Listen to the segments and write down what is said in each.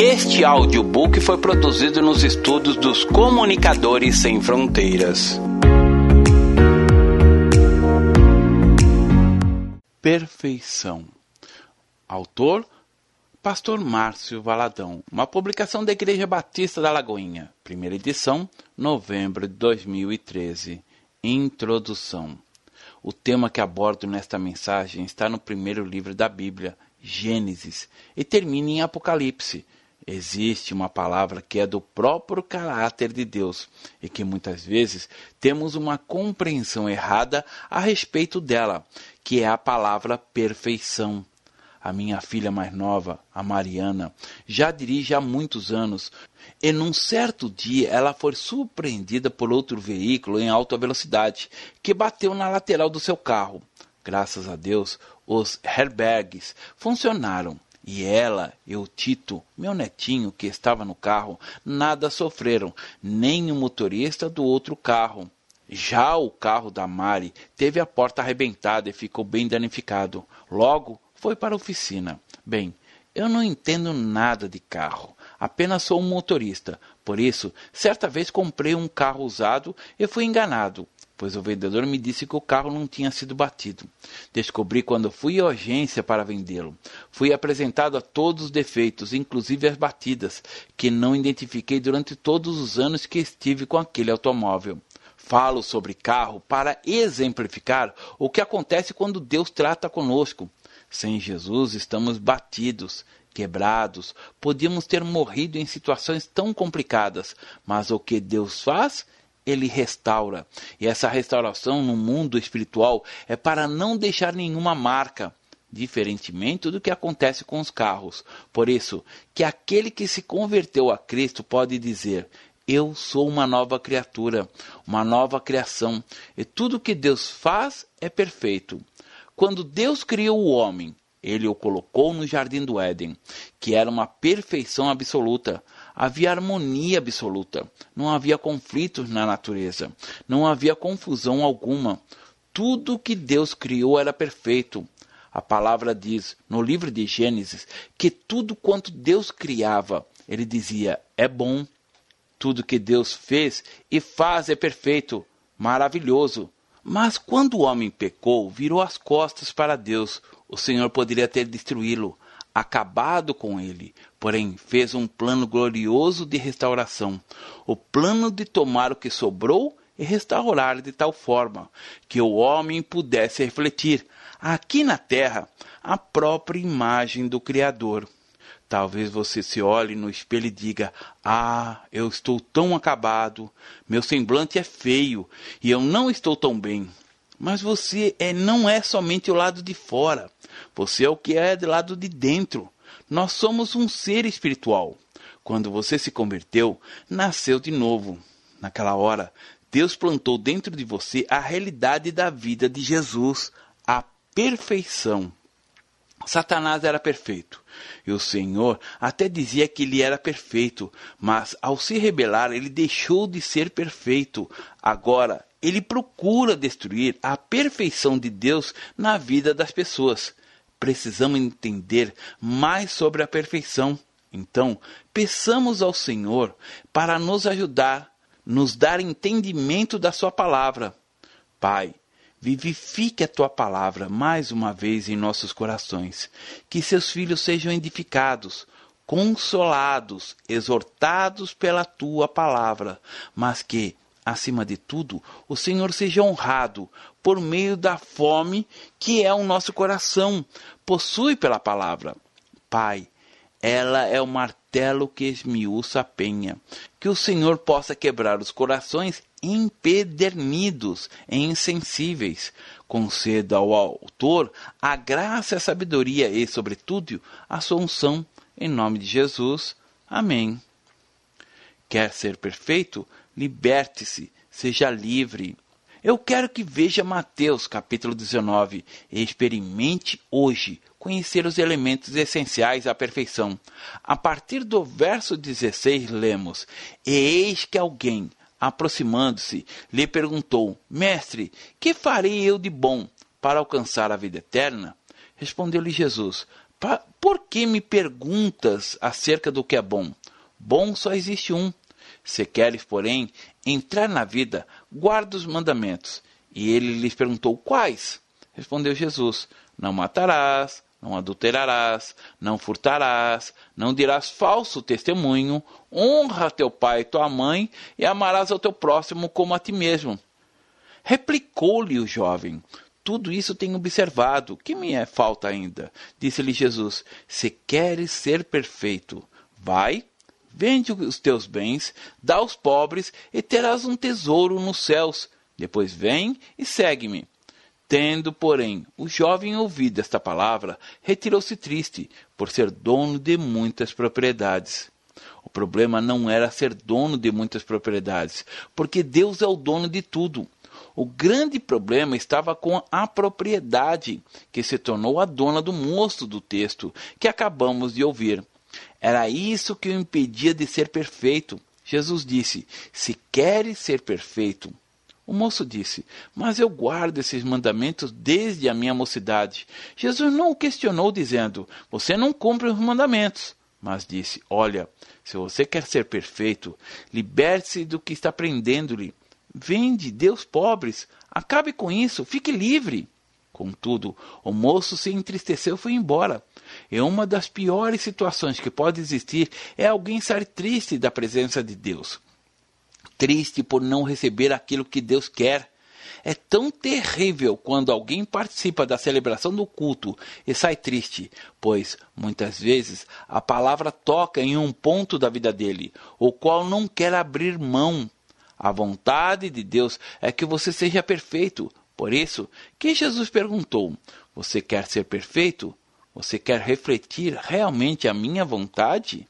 Este audiobook foi produzido nos estudos dos Comunicadores Sem Fronteiras. Perfeição. Autor Pastor Márcio Valadão, uma publicação da Igreja Batista da Lagoinha, primeira edição, novembro de 2013. Introdução. O tema que abordo nesta mensagem está no primeiro livro da Bíblia, Gênesis, e termina em Apocalipse. Existe uma palavra que é do próprio caráter de Deus e que muitas vezes temos uma compreensão errada a respeito dela, que é a palavra perfeição. A minha filha mais nova, a Mariana, já dirige há muitos anos e num certo dia ela foi surpreendida por outro veículo em alta velocidade que bateu na lateral do seu carro. Graças a Deus, os airbags funcionaram e ela e o Tito, meu netinho que estava no carro, nada sofreram, nem o motorista do outro carro. Já o carro da Mari teve a porta arrebentada e ficou bem danificado. Logo, foi para a oficina. Bem, eu não entendo nada de carro, apenas sou um motorista. Por isso, certa vez comprei um carro usado e fui enganado, pois o vendedor me disse que o carro não tinha sido batido. Descobri quando fui à agência para vendê-lo. Fui apresentado a todos os defeitos, inclusive as batidas, que não identifiquei durante todos os anos que estive com aquele automóvel. Falo sobre carro para exemplificar o que acontece quando Deus trata conosco. Sem Jesus estamos batidos, quebrados, podíamos ter morrido em situações tão complicadas, mas o que Deus faz? Ele restaura. E essa restauração no mundo espiritual é para não deixar nenhuma marca, diferentemente do que acontece com os carros. Por isso, que aquele que se converteu a Cristo pode dizer: eu sou uma nova criatura, uma nova criação, e tudo que Deus faz é perfeito. Quando Deus criou o homem, ele o colocou no jardim do Éden, que era uma perfeição absoluta. Havia harmonia absoluta. Não havia conflitos na natureza. Não havia confusão alguma. Tudo que Deus criou era perfeito. A palavra diz no livro de Gênesis que tudo quanto Deus criava, ele dizia, é bom. Tudo que Deus fez e faz é perfeito, maravilhoso. Mas quando o homem pecou, virou as costas para Deus. O Senhor poderia ter destruí-lo, acabado com ele, porém fez um plano glorioso de restauração. O plano de tomar o que sobrou e restaurar de tal forma que o homem pudesse refletir aqui na terra a própria imagem do Criador. Talvez você se olhe no espelho e diga: Ah, eu estou tão acabado, meu semblante é feio e eu não estou tão bem. Mas você é, não é somente o lado de fora, você é o que é do lado de dentro. Nós somos um ser espiritual. Quando você se converteu, nasceu de novo. Naquela hora, Deus plantou dentro de você a realidade da vida de Jesus, a perfeição. Satanás era perfeito. E o Senhor até dizia que ele era perfeito, mas ao se rebelar, ele deixou de ser perfeito. Agora, ele procura destruir a perfeição de Deus na vida das pessoas. Precisamos entender mais sobre a perfeição. Então, peçamos ao Senhor para nos ajudar, nos dar entendimento da Sua palavra. Pai, Vivifique a tua palavra mais uma vez em nossos corações, que seus filhos sejam edificados, consolados, exortados pela tua palavra, mas que, acima de tudo, o Senhor seja honrado por meio da fome que é o nosso coração, possui pela palavra. Pai, ela é o martelo que esmiuça a penha. Que o Senhor possa quebrar os corações empedernidos e insensíveis. Conceda ao autor a graça a sabedoria e, sobretudo, a sua unção. Em nome de Jesus. Amém. Quer ser perfeito? Liberte-se, seja livre. Eu quero que veja Mateus capítulo 19 e experimente hoje conhecer os elementos essenciais à perfeição. A partir do verso 16 lemos: eis que alguém, aproximando-se, lhe perguntou: Mestre, que farei eu de bom para alcançar a vida eterna? Respondeu-lhe Jesus: Por que me perguntas acerca do que é bom? Bom só existe um. Se queres, porém, entrar na vida, guarda os mandamentos. E ele lhes perguntou: Quais? Respondeu Jesus: Não matarás, não adulterarás, não furtarás, não dirás falso testemunho, honra teu pai e tua mãe e amarás ao teu próximo como a ti mesmo. Replicou-lhe o jovem: Tudo isso tenho observado. Que me é falta ainda? Disse-lhe Jesus: Se queres ser perfeito, vai, vende os teus bens, dá aos pobres e terás um tesouro nos céus. Depois vem e segue-me. Tendo, porém, o jovem ouvido esta palavra, retirou-se triste, por ser dono de muitas propriedades. O problema não era ser dono de muitas propriedades, porque Deus é o dono de tudo. O grande problema estava com a propriedade, que se tornou a dona do moço do texto que acabamos de ouvir. Era isso que o impedia de ser perfeito. Jesus disse: Se queres ser perfeito, o moço disse: Mas eu guardo esses mandamentos desde a minha mocidade. Jesus não o questionou, dizendo: Você não cumpre os mandamentos. Mas disse: Olha, se você quer ser perfeito, liberte-se do que está prendendo-lhe. Vende, aos pobres. Acabe com isso, fique livre. Contudo, o moço se entristeceu e foi embora. E uma das piores situações que pode existir é alguém estar triste da presença de Deus triste por não receber aquilo que Deus quer. É tão terrível quando alguém participa da celebração do culto e sai triste, pois muitas vezes a palavra toca em um ponto da vida dele, o qual não quer abrir mão. A vontade de Deus é que você seja perfeito. Por isso, que Jesus perguntou: Você quer ser perfeito? Você quer refletir realmente a minha vontade?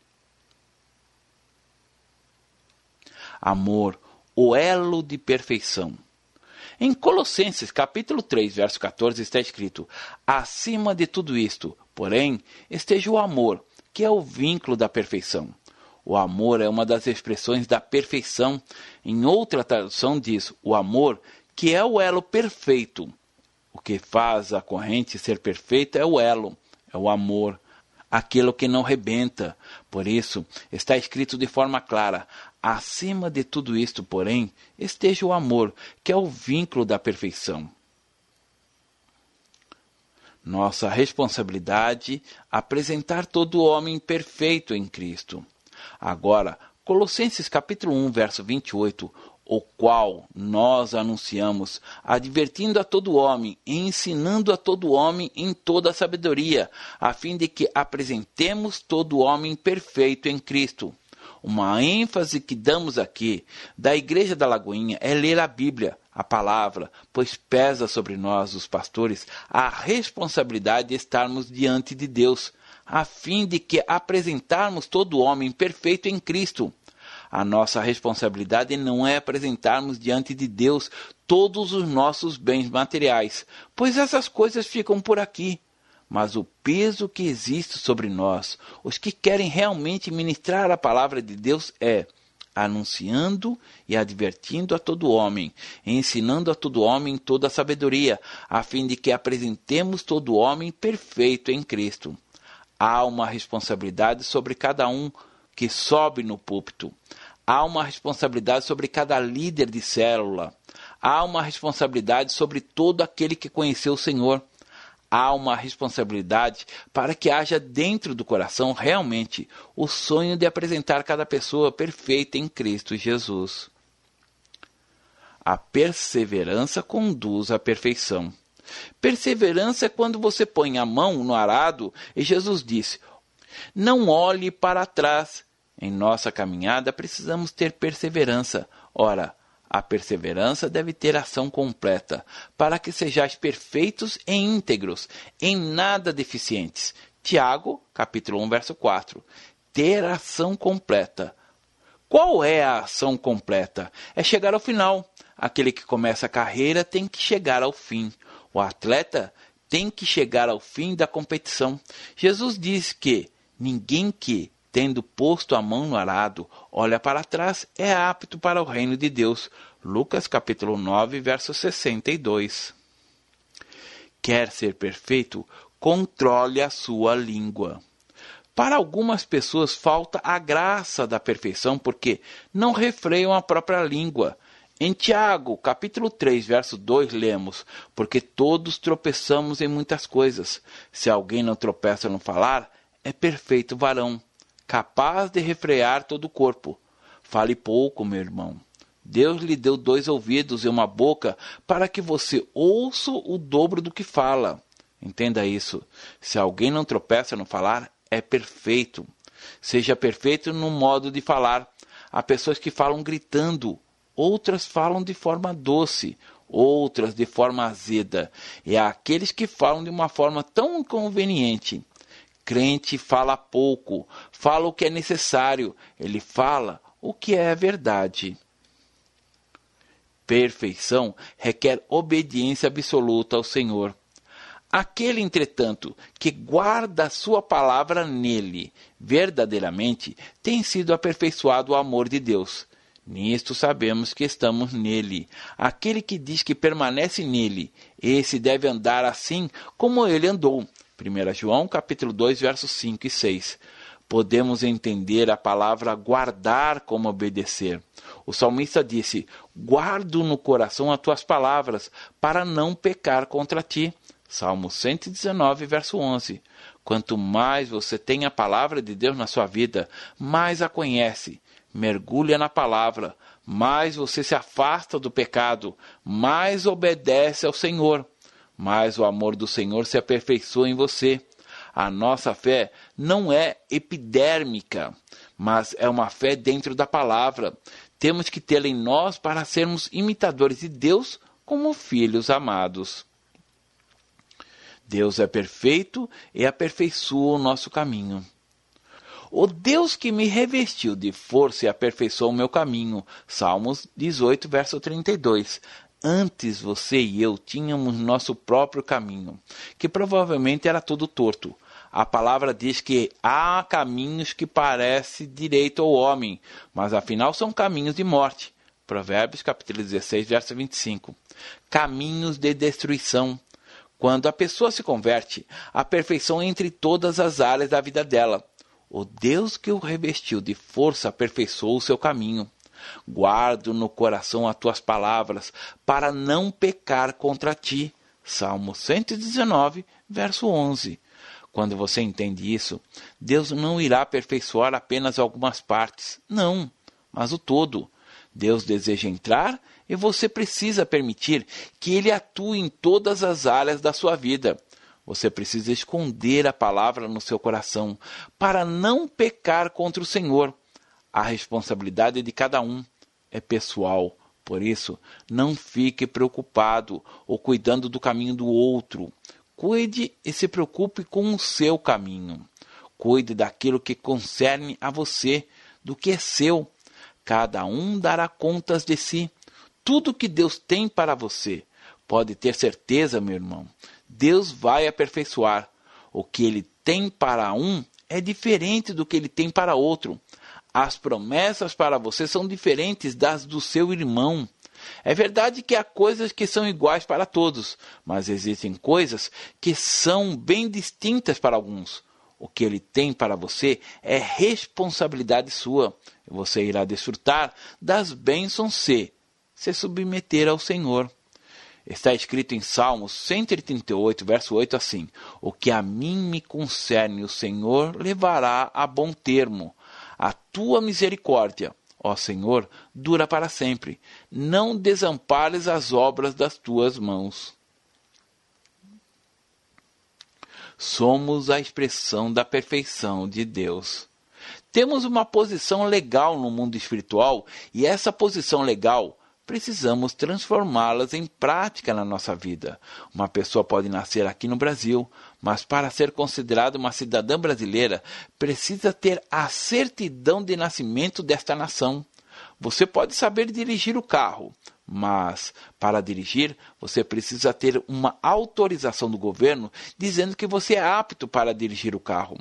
amor, o elo de perfeição. Em Colossenses capítulo 3, verso 14 está escrito: Acima de tudo isto, porém, esteja o amor, que é o vínculo da perfeição. O amor é uma das expressões da perfeição. Em outra tradução diz: o amor, que é o elo perfeito. O que faz a corrente ser perfeita é o elo, o amor, aquilo que não rebenta. Por isso, está escrito de forma clara: Acima de tudo isto, porém, esteja o amor, que é o vínculo da perfeição. Nossa responsabilidade apresentar todo homem perfeito em Cristo. Agora, Colossenses capítulo 1, verso 28, o qual nós anunciamos, advertindo a todo homem e ensinando a todo homem em toda a sabedoria, a fim de que apresentemos todo homem perfeito em Cristo. Uma ênfase que damos aqui da Igreja da Lagoinha é ler a Bíblia, a palavra, pois pesa sobre nós, os pastores, a responsabilidade de estarmos diante de Deus, a fim de que apresentarmos todo homem perfeito em Cristo. A nossa responsabilidade não é apresentarmos diante de Deus todos os nossos bens materiais, pois essas coisas ficam por aqui mas o peso que existe sobre nós, os que querem realmente ministrar a palavra de Deus, é anunciando e advertindo a todo homem, ensinando a todo homem toda a sabedoria, a fim de que apresentemos todo homem perfeito em Cristo. Há uma responsabilidade sobre cada um que sobe no púlpito. Há uma responsabilidade sobre cada líder de célula. Há uma responsabilidade sobre todo aquele que conheceu o Senhor há uma responsabilidade para que haja dentro do coração realmente o sonho de apresentar cada pessoa perfeita em Cristo Jesus. A perseverança conduz à perfeição. Perseverança é quando você põe a mão no arado e Jesus disse: Não olhe para trás. Em nossa caminhada precisamos ter perseverança. Ora, a perseverança deve ter ação completa, para que sejais perfeitos e íntegros, em nada deficientes. Tiago, capítulo 1, verso 4. Ter ação completa. Qual é a ação completa? É chegar ao final. Aquele que começa a carreira tem que chegar ao fim. O atleta tem que chegar ao fim da competição. Jesus diz que ninguém que tendo posto a mão no arado, olha para trás, é apto para o reino de Deus. Lucas capítulo 9, verso 62. Quer ser perfeito? controle a sua língua. Para algumas pessoas falta a graça da perfeição porque não refreiam a própria língua. Em Tiago, capítulo 3, verso 2, lemos: Porque todos tropeçamos em muitas coisas. Se alguém não tropeça no falar, é perfeito varão, capaz de refrear todo o corpo. Fale pouco, meu irmão. Deus lhe deu dois ouvidos e uma boca para que você ouça o dobro do que fala. Entenda isso. Se alguém não tropeça no falar, é perfeito. Seja perfeito no modo de falar. Há pessoas que falam gritando, outras falam de forma doce, outras de forma azeda. E há aqueles que falam de uma forma tão inconveniente. Crente fala pouco, fala o que é necessário, ele fala o que é verdade. Perfeição requer obediência absoluta ao Senhor. Aquele, entretanto, que guarda a sua palavra nele, verdadeiramente, tem sido aperfeiçoado o amor de Deus. Nisto sabemos que estamos nele. Aquele que diz que permanece nele, esse deve andar assim como ele andou. 1 João capítulo 2, versos 5 e 6. Podemos entender a palavra guardar como obedecer. O salmista disse: Guardo no coração as tuas palavras, para não pecar contra ti. Salmo 119, verso 11. Quanto mais você tem a palavra de Deus na sua vida, mais a conhece. Mergulha na palavra, mais você se afasta do pecado, mais obedece ao Senhor, mais o amor do Senhor se aperfeiçoa em você. A nossa fé não é epidérmica, mas é uma fé dentro da palavra. Temos que tê-la em nós para sermos imitadores de Deus como filhos amados. Deus é perfeito e aperfeiçoa o nosso caminho. O Deus que me revestiu de força e aperfeiçoou o meu caminho. Salmos 18, verso 32. Antes você e eu tínhamos nosso próprio caminho, que provavelmente era todo torto. A palavra diz que há caminhos que parecem direito ao homem, mas afinal são caminhos de morte. Provérbios capítulo 16, verso 25. Caminhos de destruição. Quando a pessoa se converte, a perfeição entre todas as áreas da vida dela. O Deus que o revestiu de força aperfeiçoou o seu caminho. Guardo no coração as tuas palavras, para não pecar contra ti. Salmo 119, verso 11. Quando você entende isso, Deus não irá aperfeiçoar apenas algumas partes, não, mas o todo. Deus deseja entrar e você precisa permitir que ele atue em todas as áreas da sua vida. Você precisa esconder a palavra no seu coração para não pecar contra o Senhor. A responsabilidade de cada um é pessoal. Por isso, não fique preocupado ou cuidando do caminho do outro. Cuide e se preocupe com o seu caminho. Cuide daquilo que concerne a você, do que é seu. Cada um dará contas de si tudo que Deus tem para você. Pode ter certeza, meu irmão, Deus vai aperfeiçoar. O que ele tem para um é diferente do que ele tem para outro. As promessas para você são diferentes das do seu irmão. É verdade que há coisas que são iguais para todos, mas existem coisas que são bem distintas para alguns. O que ele tem para você é responsabilidade sua. Você irá desfrutar das bênçãos se se submeter ao Senhor. Está escrito em Salmos 138, verso 8 assim: O que a mim me concerne, o Senhor levará a bom termo. A tua misericórdia, ó Senhor, dura para sempre. Não desampares as obras das tuas mãos. Somos a expressão da perfeição de Deus. Temos uma posição legal no mundo espiritual e essa posição legal precisamos transformá-las em prática na nossa vida. Uma pessoa pode nascer aqui no Brasil, mas para ser considerada uma cidadã brasileira, precisa ter a certidão de nascimento desta nação. Você pode saber dirigir o carro, mas para dirigir você precisa ter uma autorização do governo dizendo que você é apto para dirigir o carro.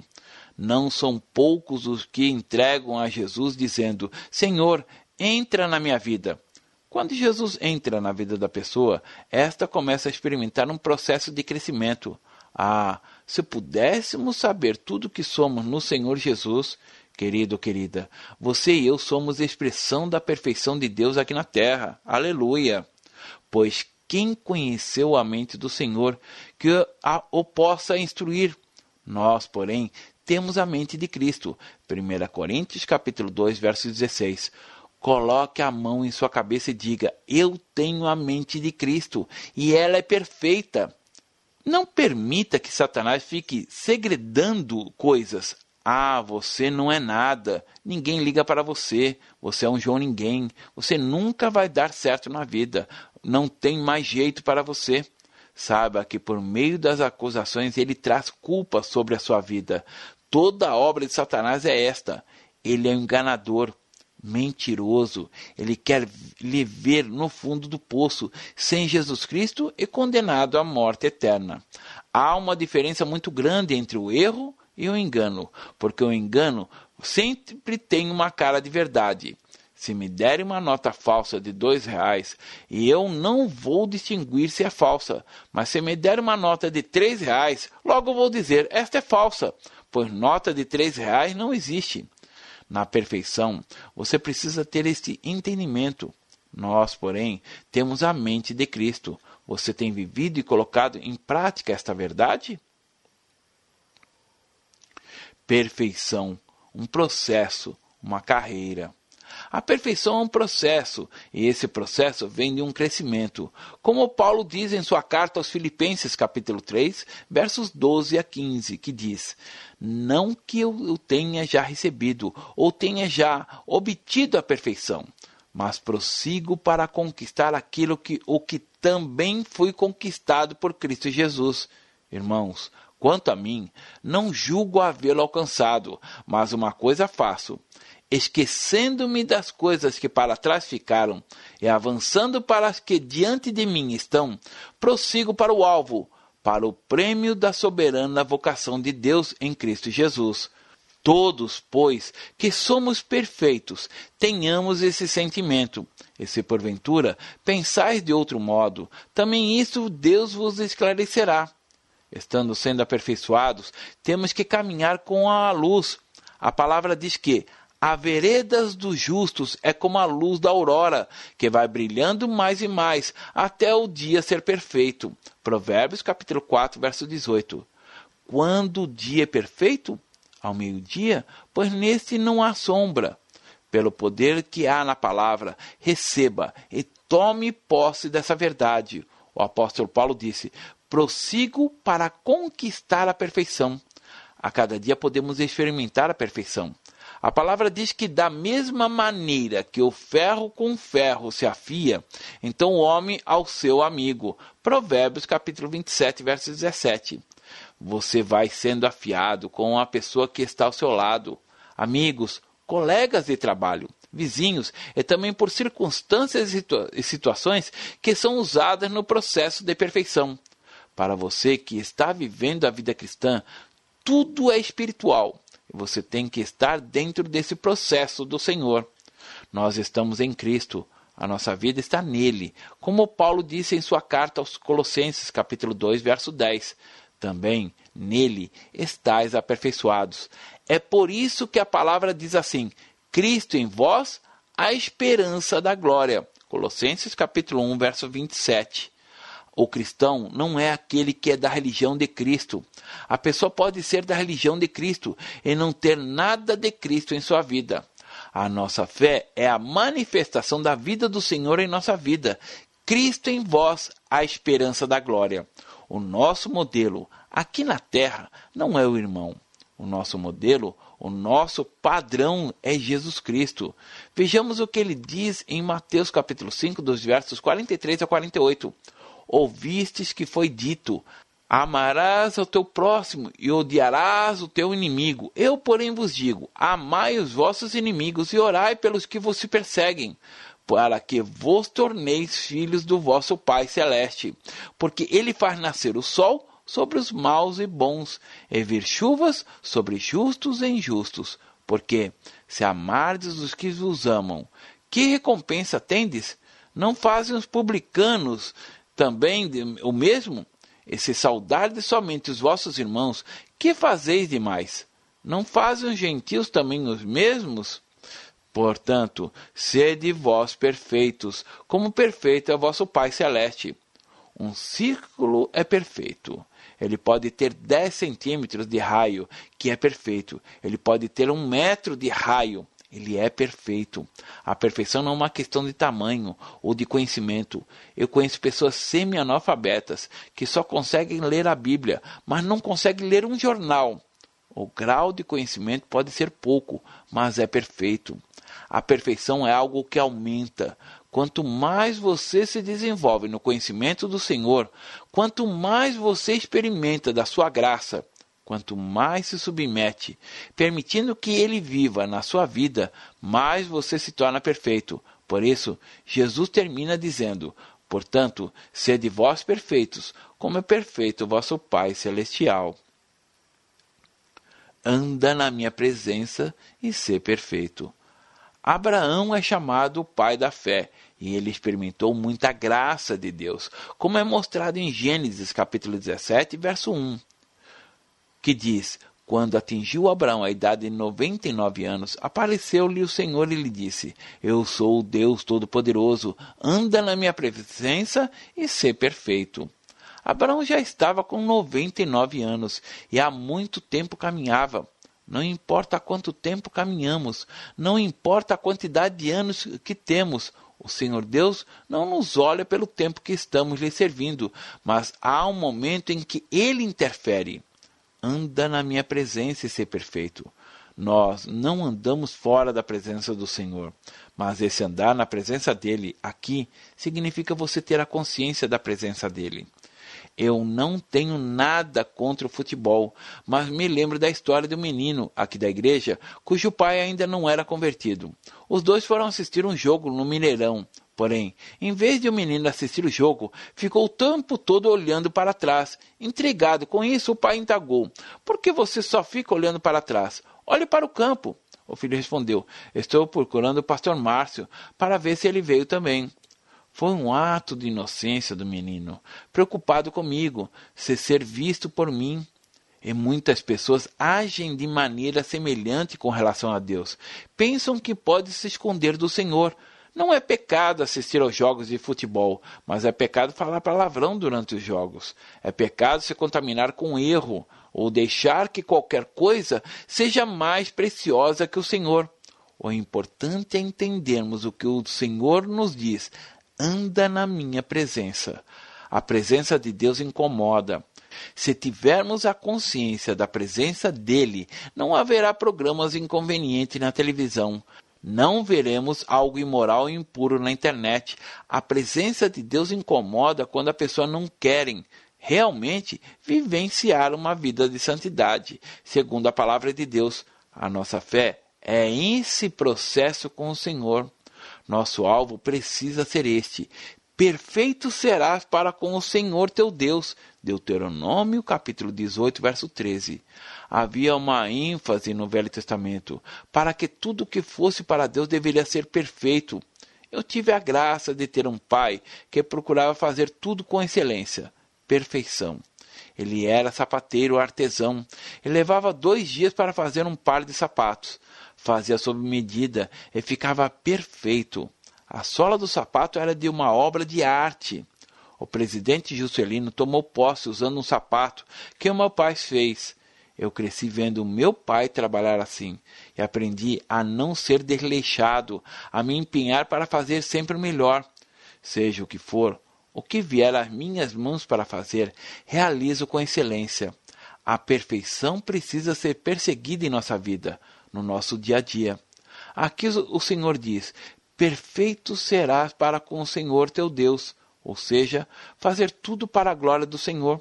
Não são poucos os que entregam a Jesus dizendo: Senhor, entra na minha vida. Quando Jesus entra na vida da pessoa, esta começa a experimentar um processo de crescimento. Ah, Se pudéssemos saber tudo que somos no Senhor Jesus, querido, querida, você e eu somos expressão da perfeição de Deus aqui na terra. Aleluia! Pois quem conheceu a mente do Senhor que a, o possa instruir? Nós, porém, temos a mente de Cristo. 1 Coríntios capítulo 2, verso 16. Coloque a mão em sua cabeça e diga: Eu tenho a mente de Cristo e ela é perfeita. Não permita que Satanás fique segredando coisas. Ah, você não é nada. Ninguém liga para você. Você é um João Ninguém. Você nunca vai dar certo na vida. Não tem mais jeito para você. Saiba que por meio das acusações ele traz culpa sobre a sua vida. Toda a obra de Satanás é esta. Ele é um enganador mentiroso. Ele quer lhe ver no fundo do poço, sem Jesus Cristo e condenado à morte eterna. Há uma diferença muito grande entre o erro e o engano, porque o engano sempre tem uma cara de verdade. Se me derem uma nota falsa de dois reais, e eu não vou distinguir se é falsa, mas se me der uma nota de três reais, logo vou dizer esta é falsa, pois nota de três reais não existe na perfeição, você precisa ter este entendimento. Nós, porém, temos a mente de Cristo. Você tem vivido e colocado em prática esta verdade? Perfeição, um processo, uma carreira. A perfeição é um processo, e esse processo vem de um crescimento. Como Paulo diz em sua carta aos Filipenses, capítulo 3, versos 12 a 15, que diz: Não que eu tenha já recebido ou tenha já obtido a perfeição, mas prossigo para conquistar aquilo que o que também fui conquistado por Cristo Jesus. Irmãos, quanto a mim, não julgo havê-lo alcançado, mas uma coisa faço, esquecendo-me das coisas que para trás ficaram e avançando para as que diante de mim estão, prossigo para o alvo, para o prêmio da soberana vocação de Deus em Cristo Jesus. Todos, pois, que somos perfeitos, tenhamos esse sentimento. E se porventura pensais de outro modo, também isso Deus vos esclarecerá. Estando sendo aperfeiçoados, temos que caminhar com a luz. A palavra diz que a veredas dos justos é como a luz da aurora, que vai brilhando mais e mais até o dia ser perfeito. Provérbios capítulo 4, verso 18. Quando o dia é perfeito? Ao meio-dia, pois neste não há sombra. Pelo poder que há na palavra, receba e tome posse dessa verdade. O apóstolo Paulo disse: prossigo para conquistar a perfeição. A cada dia podemos experimentar a perfeição. A palavra diz que da mesma maneira que o ferro com ferro se afia, então o homem ao seu amigo. Provérbios capítulo 27, verso 17. Você vai sendo afiado com a pessoa que está ao seu lado. Amigos, colegas de trabalho, vizinhos e também por circunstâncias e situações que são usadas no processo de perfeição. Para você que está vivendo a vida cristã, tudo é espiritual. Você tem que estar dentro desse processo do Senhor. Nós estamos em Cristo. A nossa vida está nele, como Paulo disse em sua carta aos Colossenses, capítulo 2, verso 10. Também nele estáis aperfeiçoados. É por isso que a palavra diz assim: Cristo em vós, a esperança da glória. Colossenses capítulo 1, verso 27. O cristão não é aquele que é da religião de Cristo. A pessoa pode ser da religião de Cristo e não ter nada de Cristo em sua vida. A nossa fé é a manifestação da vida do Senhor em nossa vida. Cristo em vós, a esperança da glória. O nosso modelo aqui na terra não é o irmão. O nosso modelo, o nosso padrão é Jesus Cristo. Vejamos o que ele diz em Mateus capítulo 5, dos versos 43 a 48 ouvistes que foi dito: Amarás ao teu próximo e odiarás o teu inimigo. Eu, porém, vos digo: amai os vossos inimigos e orai pelos que vos perseguem, para que vos torneis filhos do vosso Pai celeste. Porque ele faz nascer o sol sobre os maus e bons, e vir chuvas sobre justos e injustos. Porque, se amardes os que vos amam, que recompensa tendes? Não fazem os publicanos também o mesmo? Se saudardes somente os vossos irmãos, que fazeis demais? Não fazem os gentios também os mesmos? Portanto, sede vós perfeitos, como perfeito é vosso Pai Celeste. Um círculo é perfeito. Ele pode ter 10 centímetros de raio, que é perfeito. Ele pode ter um metro de raio, ele é perfeito. A perfeição não é uma questão de tamanho ou de conhecimento. Eu conheço pessoas semi-analfabetas que só conseguem ler a Bíblia, mas não conseguem ler um jornal. O grau de conhecimento pode ser pouco, mas é perfeito. A perfeição é algo que aumenta. Quanto mais você se desenvolve no conhecimento do Senhor, quanto mais você experimenta da sua graça, Quanto mais se submete, permitindo que ele viva na sua vida, mais você se torna perfeito. Por isso, Jesus termina dizendo: Portanto, sede vós perfeitos, como é perfeito vosso Pai celestial. Anda na minha presença e sê perfeito. Abraão é chamado o pai da fé, e ele experimentou muita graça de Deus, como é mostrado em Gênesis capítulo 17, verso 1 que diz: Quando atingiu Abraão a idade de noventa e nove anos, apareceu-lhe o Senhor e lhe disse: Eu sou o Deus Todo-Poderoso, anda na minha presença e sê perfeito. Abraão já estava com noventa e nove anos e há muito tempo caminhava. Não importa quanto tempo caminhamos, não importa a quantidade de anos que temos, o Senhor Deus não nos olha pelo tempo que estamos lhe servindo, mas há um momento em que ele interfere anda na minha presença e ser perfeito. Nós não andamos fora da presença do Senhor, mas esse andar na presença dele aqui significa você ter a consciência da presença dele. Eu não tenho nada contra o futebol, mas me lembro da história de um menino aqui da igreja cujo pai ainda não era convertido. Os dois foram assistir um jogo no Mineirão. Porém, em vez de o menino assistir o jogo, ficou o tempo todo olhando para trás. Intrigado com isso, o pai indagou: Por que você só fica olhando para trás? Olhe para o campo. O filho respondeu: Estou procurando o pastor Márcio para ver se ele veio também. Foi um ato de inocência do menino, preocupado comigo, se ser visto por mim. E muitas pessoas agem de maneira semelhante com relação a Deus. Pensam que pode se esconder do Senhor, não é pecado assistir aos jogos de futebol, mas é pecado falar palavrão durante os jogos. É pecado se contaminar com erro ou deixar que qualquer coisa seja mais preciosa que o Senhor. O importante é entendermos o que o Senhor nos diz: anda na minha presença. A presença de Deus incomoda. Se tivermos a consciência da presença dele, não haverá programas inconvenientes na televisão, não veremos algo imoral e impuro na internet. A presença de Deus incomoda quando a pessoa não querem realmente vivenciar uma vida de santidade, segundo a palavra de Deus. A nossa fé é esse processo com o Senhor. Nosso alvo precisa ser este: perfeito serás para com o Senhor teu Deus. Deuteronômio capítulo 18, verso 13 havia uma ênfase no Velho Testamento para que tudo que fosse para Deus deveria ser perfeito. Eu tive a graça de ter um pai que procurava fazer tudo com excelência, perfeição. Ele era sapateiro artesão e levava dois dias para fazer um par de sapatos. Fazia sob medida e ficava perfeito. A sola do sapato era de uma obra de arte. O presidente Juscelino tomou posse usando um sapato que o meu pai fez. Eu cresci vendo meu pai trabalhar assim e aprendi a não ser desleixado, a me empenhar para fazer sempre o melhor. Seja o que for, o que vier às minhas mãos para fazer, realizo com excelência. A perfeição precisa ser perseguida em nossa vida, no nosso dia a dia. Aqui o Senhor diz: Perfeito serás para com o Senhor teu Deus, ou seja, fazer tudo para a glória do Senhor.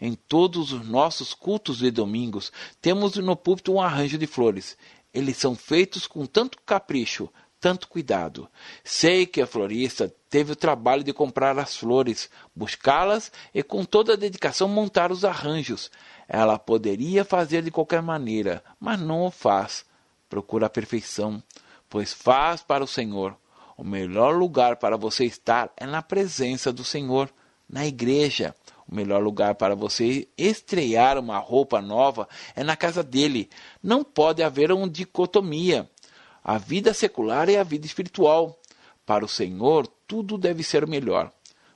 Em todos os nossos cultos de domingos, temos no púlpito um arranjo de flores. Eles são feitos com tanto capricho, tanto cuidado. Sei que a florista teve o trabalho de comprar as flores, buscá-las e com toda a dedicação montar os arranjos. Ela poderia fazer de qualquer maneira, mas não o faz. Procura a perfeição, pois faz para o Senhor. O melhor lugar para você estar é na presença do Senhor, na igreja. O melhor lugar para você estrear uma roupa nova é na casa dele. Não pode haver uma dicotomia. A vida secular é a vida espiritual. Para o Senhor, tudo deve ser o melhor.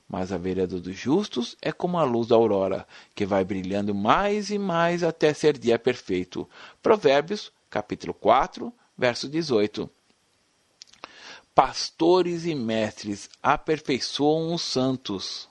Mas a vereda dos justos é como a luz da aurora, que vai brilhando mais e mais até ser dia perfeito. Provérbios, capítulo 4, verso 18. Pastores e mestres aperfeiçoam os santos.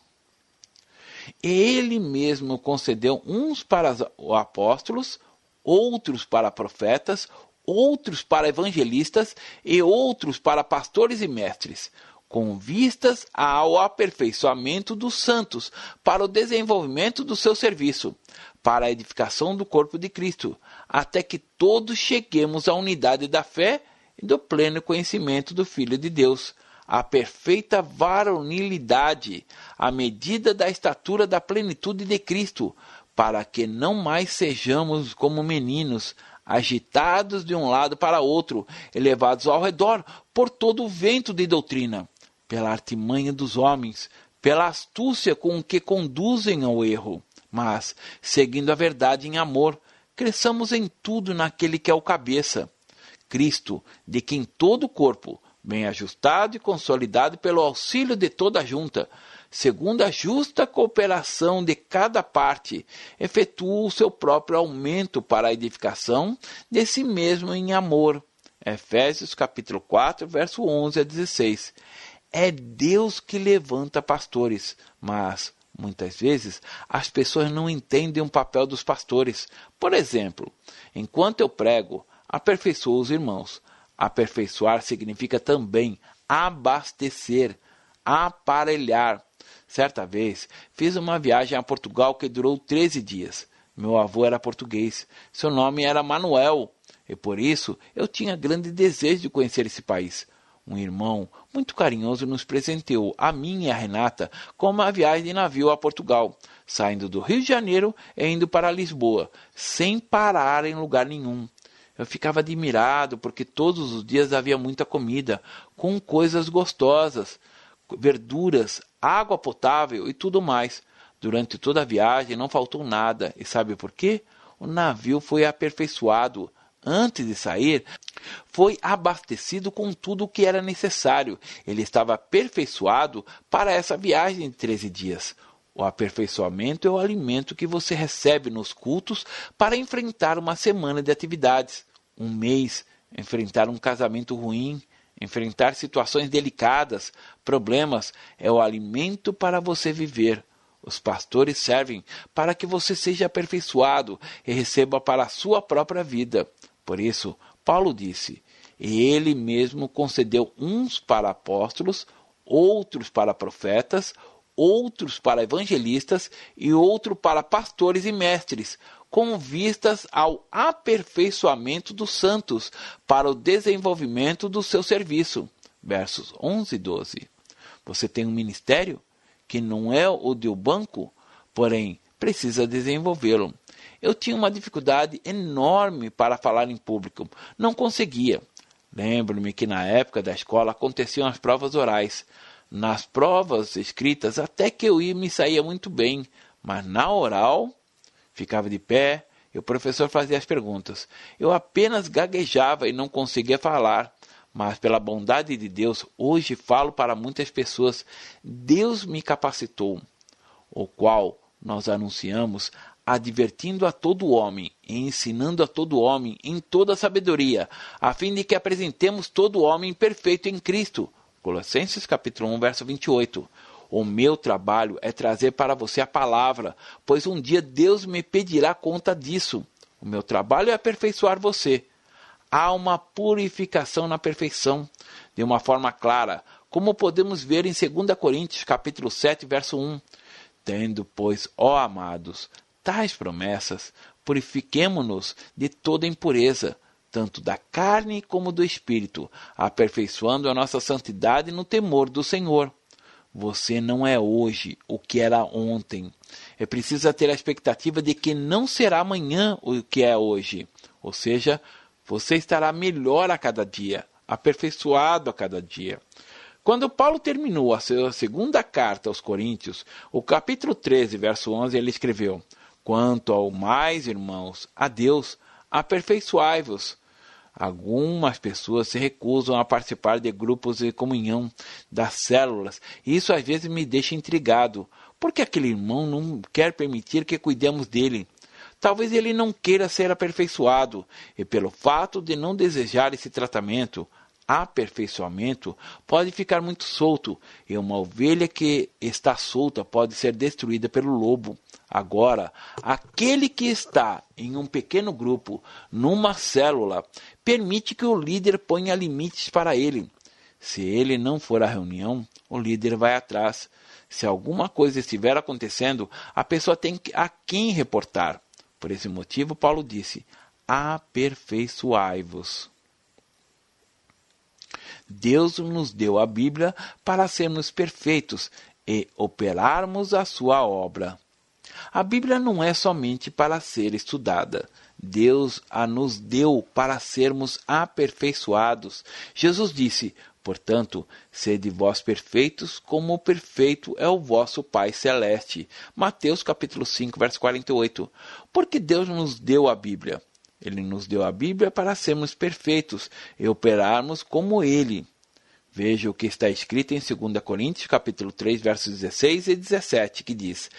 Ele mesmo concedeu uns para apóstolos, outros para profetas, outros para evangelistas e outros para pastores e mestres, com vistas ao aperfeiçoamento dos santos, para o desenvolvimento do seu serviço, para a edificação do corpo de Cristo, até que todos cheguemos à unidade da fé e do pleno conhecimento do Filho de Deus, a perfeita varonilidade, à medida da estatura da plenitude de Cristo, para que não mais sejamos como meninos, agitados de um lado para outro, elevados ao redor por todo o vento de doutrina, pela artimanha dos homens, pela astúcia com que conduzem ao erro, mas, seguindo a verdade em amor, cresçamos em tudo naquele que é o cabeça, Cristo, de quem todo o corpo, bem ajustado e consolidado pelo auxílio de toda a junta, segundo a justa cooperação de cada parte, efetua o seu próprio aumento para a edificação de si mesmo em amor. Efésios capítulo 4, verso 11 a 16. É Deus que levanta pastores, mas muitas vezes as pessoas não entendem o papel dos pastores. Por exemplo, enquanto eu prego, aperfeiçoo os irmãos. Aperfeiçoar significa também abastecer, aparelhar, Certa vez, fiz uma viagem a Portugal que durou 13 dias. Meu avô era português. Seu nome era Manuel, e por isso eu tinha grande desejo de conhecer esse país. Um irmão muito carinhoso nos presenteou, a mim e a Renata, com uma viagem de navio a Portugal, saindo do Rio de Janeiro e indo para Lisboa, sem parar em lugar nenhum. Eu ficava admirado porque todos os dias havia muita comida, com coisas gostosas verduras, água potável e tudo mais. Durante toda a viagem não faltou nada. E sabe por quê? O navio foi aperfeiçoado. Antes de sair, foi abastecido com tudo o que era necessário. Ele estava aperfeiçoado para essa viagem de 13 dias. O aperfeiçoamento é o alimento que você recebe nos cultos para enfrentar uma semana de atividades, um mês, enfrentar um casamento ruim, Enfrentar situações delicadas, problemas, é o alimento para você viver. Os pastores servem para que você seja aperfeiçoado e receba para a sua própria vida. Por isso, Paulo disse: Ele mesmo concedeu uns para apóstolos, outros para profetas, outros para evangelistas e outro para pastores e mestres, com vistas ao aperfeiçoamento dos santos para o desenvolvimento do seu serviço. Versos 11 e 12. Você tem um ministério que não é o do banco, porém precisa desenvolvê-lo. Eu tinha uma dificuldade enorme para falar em público, não conseguia. Lembro-me que na época da escola aconteciam as provas orais. Nas provas escritas até que eu ia me saía muito bem, mas na oral Ficava de pé e o professor fazia as perguntas. Eu apenas gaguejava e não conseguia falar, mas pela bondade de Deus, hoje falo para muitas pessoas. Deus me capacitou, o qual nós anunciamos, advertindo a todo homem e ensinando a todo homem em toda sabedoria, a fim de que apresentemos todo homem perfeito em Cristo. Colossenses capítulo 1, verso 28. O meu trabalho é trazer para você a palavra, pois um dia Deus me pedirá conta disso. O meu trabalho é aperfeiçoar você. Há uma purificação na perfeição, de uma forma clara, como podemos ver em 2 Coríntios capítulo 7, verso 1. Tendo, pois, ó amados, tais promessas, purifiquemo-nos de toda impureza, tanto da carne como do espírito, aperfeiçoando a nossa santidade no temor do Senhor. Você não é hoje o que era ontem. É preciso ter a expectativa de que não será amanhã o que é hoje. Ou seja, você estará melhor a cada dia, aperfeiçoado a cada dia. Quando Paulo terminou a sua segunda carta aos Coríntios, o capítulo 13, verso 11, ele escreveu: Quanto ao mais, irmãos, a Deus, aperfeiçoai-vos. Algumas pessoas se recusam a participar de grupos de comunhão das células, e isso às vezes me deixa intrigado. Por que aquele irmão não quer permitir que cuidemos dele? Talvez ele não queira ser aperfeiçoado, e pelo fato de não desejar esse tratamento, aperfeiçoamento, pode ficar muito solto, e uma ovelha que está solta pode ser destruída pelo lobo. Agora, aquele que está em um pequeno grupo, numa célula, permite que o líder ponha limites para ele. Se ele não for à reunião, o líder vai atrás. Se alguma coisa estiver acontecendo, a pessoa tem a quem reportar. Por esse motivo, Paulo disse: aperfeiçoai-vos. Deus nos deu a Bíblia para sermos perfeitos e operarmos a sua obra. A Bíblia não é somente para ser estudada. Deus a nos deu para sermos aperfeiçoados. Jesus disse: Portanto, sede vós perfeitos, como o perfeito é o vosso Pai celeste. Mateus capítulo 5, verso 48. Porque Deus nos deu a Bíblia. Ele nos deu a Bíblia para sermos perfeitos e operarmos como ele. Veja o que está escrito em 2 Coríntios capítulo 3, versos 16 e 17, que diz: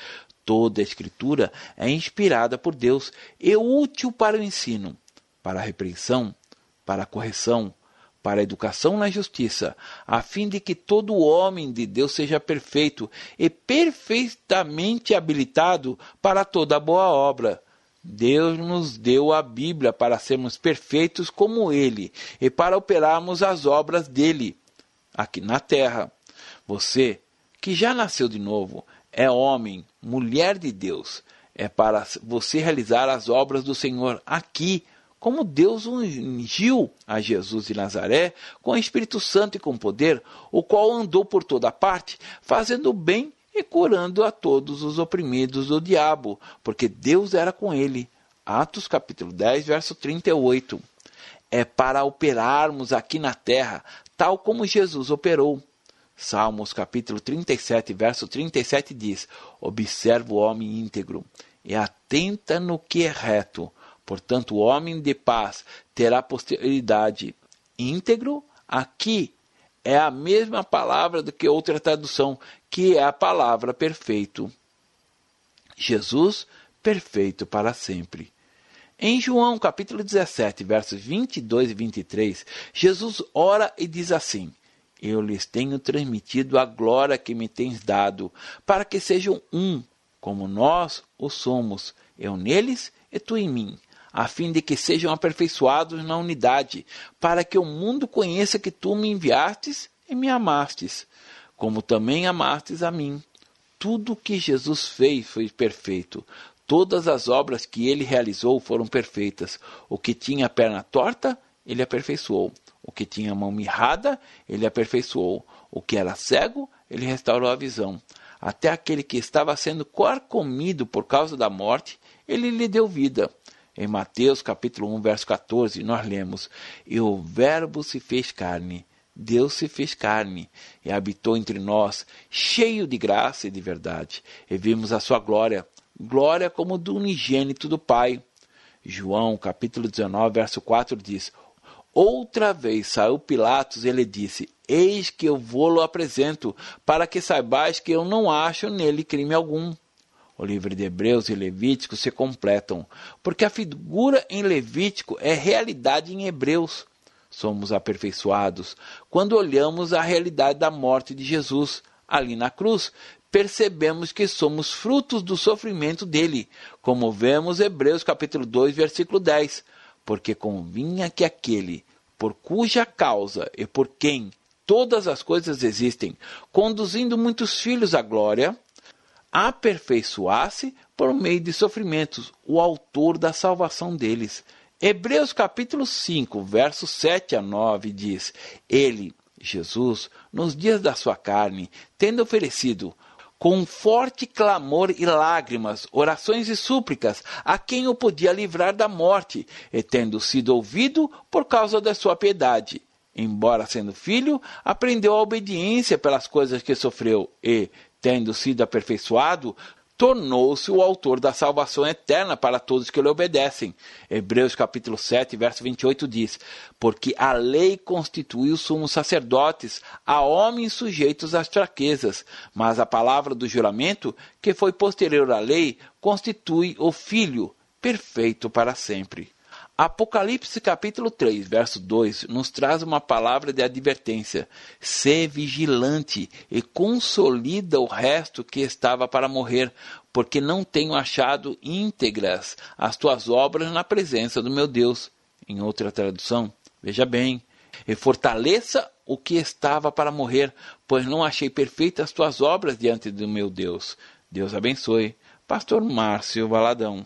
Toda a Escritura é inspirada por Deus e útil para o ensino, para a repreensão, para a correção, para a educação na justiça, a fim de que todo homem de Deus seja perfeito e perfeitamente habilitado para toda boa obra. Deus nos deu a Bíblia para sermos perfeitos como Ele e para operarmos as obras dele aqui na terra. Você, que já nasceu de novo, é homem, mulher de Deus. É para você realizar as obras do Senhor aqui, como Deus ungiu a Jesus de Nazaré com o Espírito Santo e com poder, o qual andou por toda parte, fazendo bem e curando a todos os oprimidos do diabo, porque Deus era com ele. Atos capítulo 10, verso 38. É para operarmos aqui na terra, tal como Jesus operou. Salmos capítulo 37, verso 37 diz: Observa o homem íntegro e atenta no que é reto. Portanto, o homem de paz terá posteridade. Íntegro, aqui é a mesma palavra do que outra tradução, que é a palavra perfeito. Jesus, perfeito para sempre. Em João capítulo 17, versos 22 e 23, Jesus ora e diz assim: eu lhes tenho transmitido a glória que me tens dado, para que sejam um, como nós o somos, eu neles e tu em mim, a fim de que sejam aperfeiçoados na unidade, para que o mundo conheça que tu me enviastes e me amastes, como também amastes a mim. Tudo o que Jesus fez foi perfeito. Todas as obras que ele realizou foram perfeitas. O que tinha a perna torta, ele aperfeiçoou. O que tinha a mão mirrada, ele aperfeiçoou. O que era cego, ele restaurou a visão. Até aquele que estava sendo comido por causa da morte, ele lhe deu vida. Em Mateus capítulo 1, verso 14, nós lemos: E o Verbo se fez carne, Deus se fez carne e habitou entre nós, cheio de graça e de verdade. E vimos a sua glória, glória como do unigênito do Pai. João capítulo 19, verso 4 diz: Outra vez saiu Pilatos e ele disse: Eis que eu vou-lo apresento, para que saibais que eu não acho nele crime algum. O livro de Hebreus e Levítico se completam, porque a figura em Levítico é realidade em Hebreus. Somos aperfeiçoados quando olhamos a realidade da morte de Jesus ali na cruz. Percebemos que somos frutos do sofrimento dele, como vemos Hebreus capítulo 2, versículo 10 porque convinha que aquele por cuja causa e por quem todas as coisas existem, conduzindo muitos filhos à glória, aperfeiçoasse por meio de sofrimentos o autor da salvação deles. Hebreus capítulo 5, versos 7 a 9 diz: Ele, Jesus, nos dias da sua carne, tendo oferecido com forte clamor e lágrimas, orações e súplicas, a quem o podia livrar da morte, e tendo sido ouvido por causa da sua piedade, Embora sendo filho, aprendeu a obediência pelas coisas que sofreu e, tendo sido aperfeiçoado, tornou-se o autor da salvação eterna para todos que lhe obedecem. Hebreus capítulo 7, verso 28 diz: Porque a lei constituiu sumos sacerdotes a homens sujeitos às fraquezas, mas a palavra do juramento, que foi posterior à lei, constitui o filho perfeito para sempre. Apocalipse capítulo 3, verso 2, nos traz uma palavra de advertência. Sê vigilante e consolida o resto que estava para morrer, porque não tenho achado íntegras as tuas obras na presença do meu Deus. Em outra tradução, veja bem, e fortaleça o que estava para morrer, pois não achei perfeitas as tuas obras diante do meu Deus. Deus abençoe. Pastor Márcio Valadão.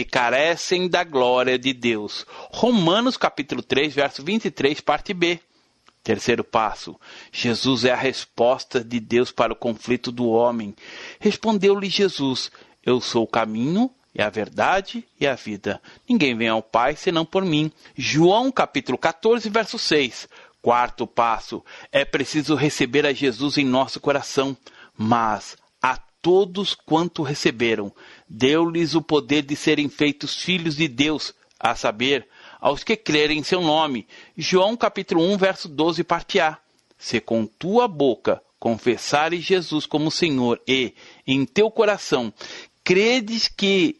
e carecem da glória de Deus. Romanos capítulo 3, verso 23, parte B. Terceiro passo: Jesus é a resposta de Deus para o conflito do homem. Respondeu-lhe Jesus: Eu sou o caminho, e a verdade e a vida. Ninguém vem ao Pai senão por mim. João capítulo 14, verso 6. Quarto passo: é preciso receber a Jesus em nosso coração, mas todos quanto receberam, deu-lhes o poder de serem feitos filhos de Deus, a saber, aos que crerem em seu nome. João capítulo 1, verso 12, parte A. Se com tua boca confessares Jesus como Senhor e, em teu coração, credes que